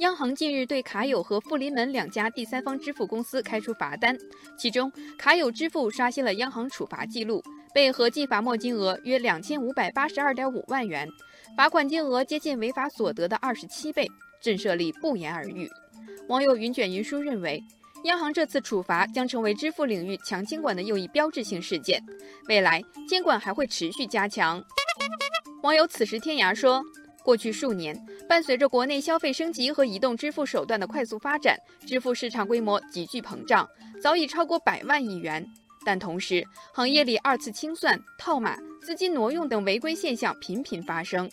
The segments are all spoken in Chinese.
央行近日对卡友和富临门两家第三方支付公司开出罚单，其中卡友支付刷新了央行处罚记录，被合计罚没金额约两千五百八十二点五万元，罚款金额接近违法所得的二十七倍，震慑力不言而喻。网友云卷云舒认为，央行这次处罚将成为支付领域强监管的又一标志性事件，未来监管还会持续加强。网友此时天涯说。过去数年，伴随着国内消费升级和移动支付手段的快速发展，支付市场规模急剧膨胀，早已超过百万亿元。但同时，行业里二次清算、套码、资金挪用等违规现象频频发生。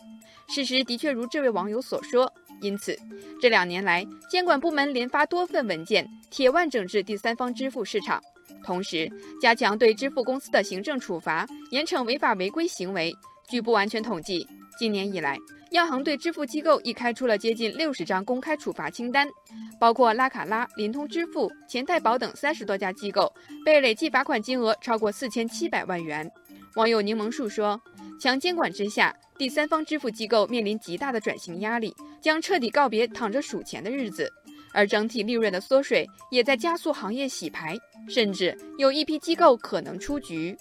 事实的确如这位网友所说，因此这两年来，监管部门连发多份文件，铁腕整治第三方支付市场，同时加强对支付公司的行政处罚，严惩违法违规行为。据不完全统计，今年以来，央行对支付机构已开出了接近六十张公开处罚清单，包括拉卡拉、联通支付、钱太保等三十多家机构，被累计罚款金额超过四千七百万元。网友柠檬树说：“强监管之下，第三方支付机构面临极大的转型压力，将彻底告别躺着数钱的日子，而整体利润的缩水也在加速行业洗牌，甚至有一批机构可能出局。”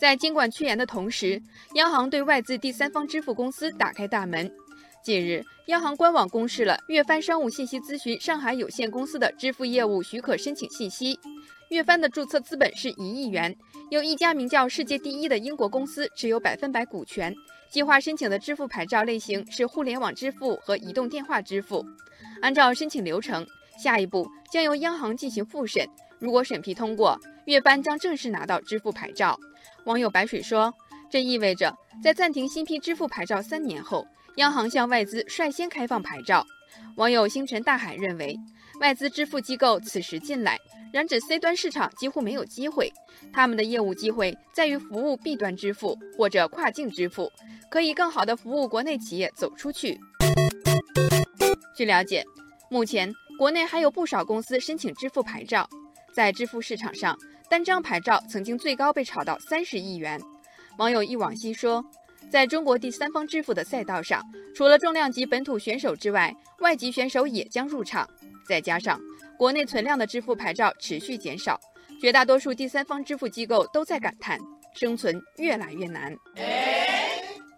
在监管趋严的同时，央行对外资第三方支付公司打开大门。近日，央行官网公示了粤帆商务信息咨询上海有限公司的支付业务许可申请信息。粤帆的注册资本是一亿元，有一家名叫“世界第一”的英国公司持有百分百股权。计划申请的支付牌照类型是互联网支付和移动电话支付。按照申请流程，下一步将由央行进行复审。如果审批通过，月班将正式拿到支付牌照。网友白水说：“这意味着在暂停新批支付牌照三年后，央行向外资率先开放牌照。”网友星辰大海认为，外资支付机构此时进来，染指 C 端市场几乎没有机会。他们的业务机会在于服务 B 端支付或者跨境支付，可以更好地服务国内企业走出去。据了解，目前国内还有不少公司申请支付牌照，在支付市场上。单张牌照曾经最高被炒到三十亿元。网友一往昔说，在中国第三方支付的赛道上，除了重量级本土选手之外，外籍选手也将入场。再加上国内存量的支付牌照持续减少，绝大多数第三方支付机构都在感叹生存越来越难。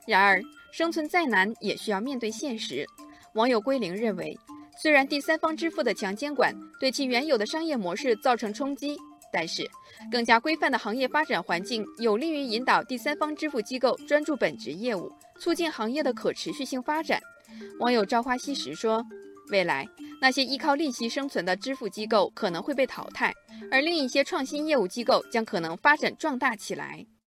然而，生存再难也需要面对现实。网友归零认为，虽然第三方支付的强监管对其原有的商业模式造成冲击。但是，更加规范的行业发展环境有利于引导第三方支付机构专注本职业务，促进行业的可持续性发展。网友朝花夕拾说：“未来那些依靠利息生存的支付机构可能会被淘汰，而另一些创新业务机构将可能发展壮大起来。”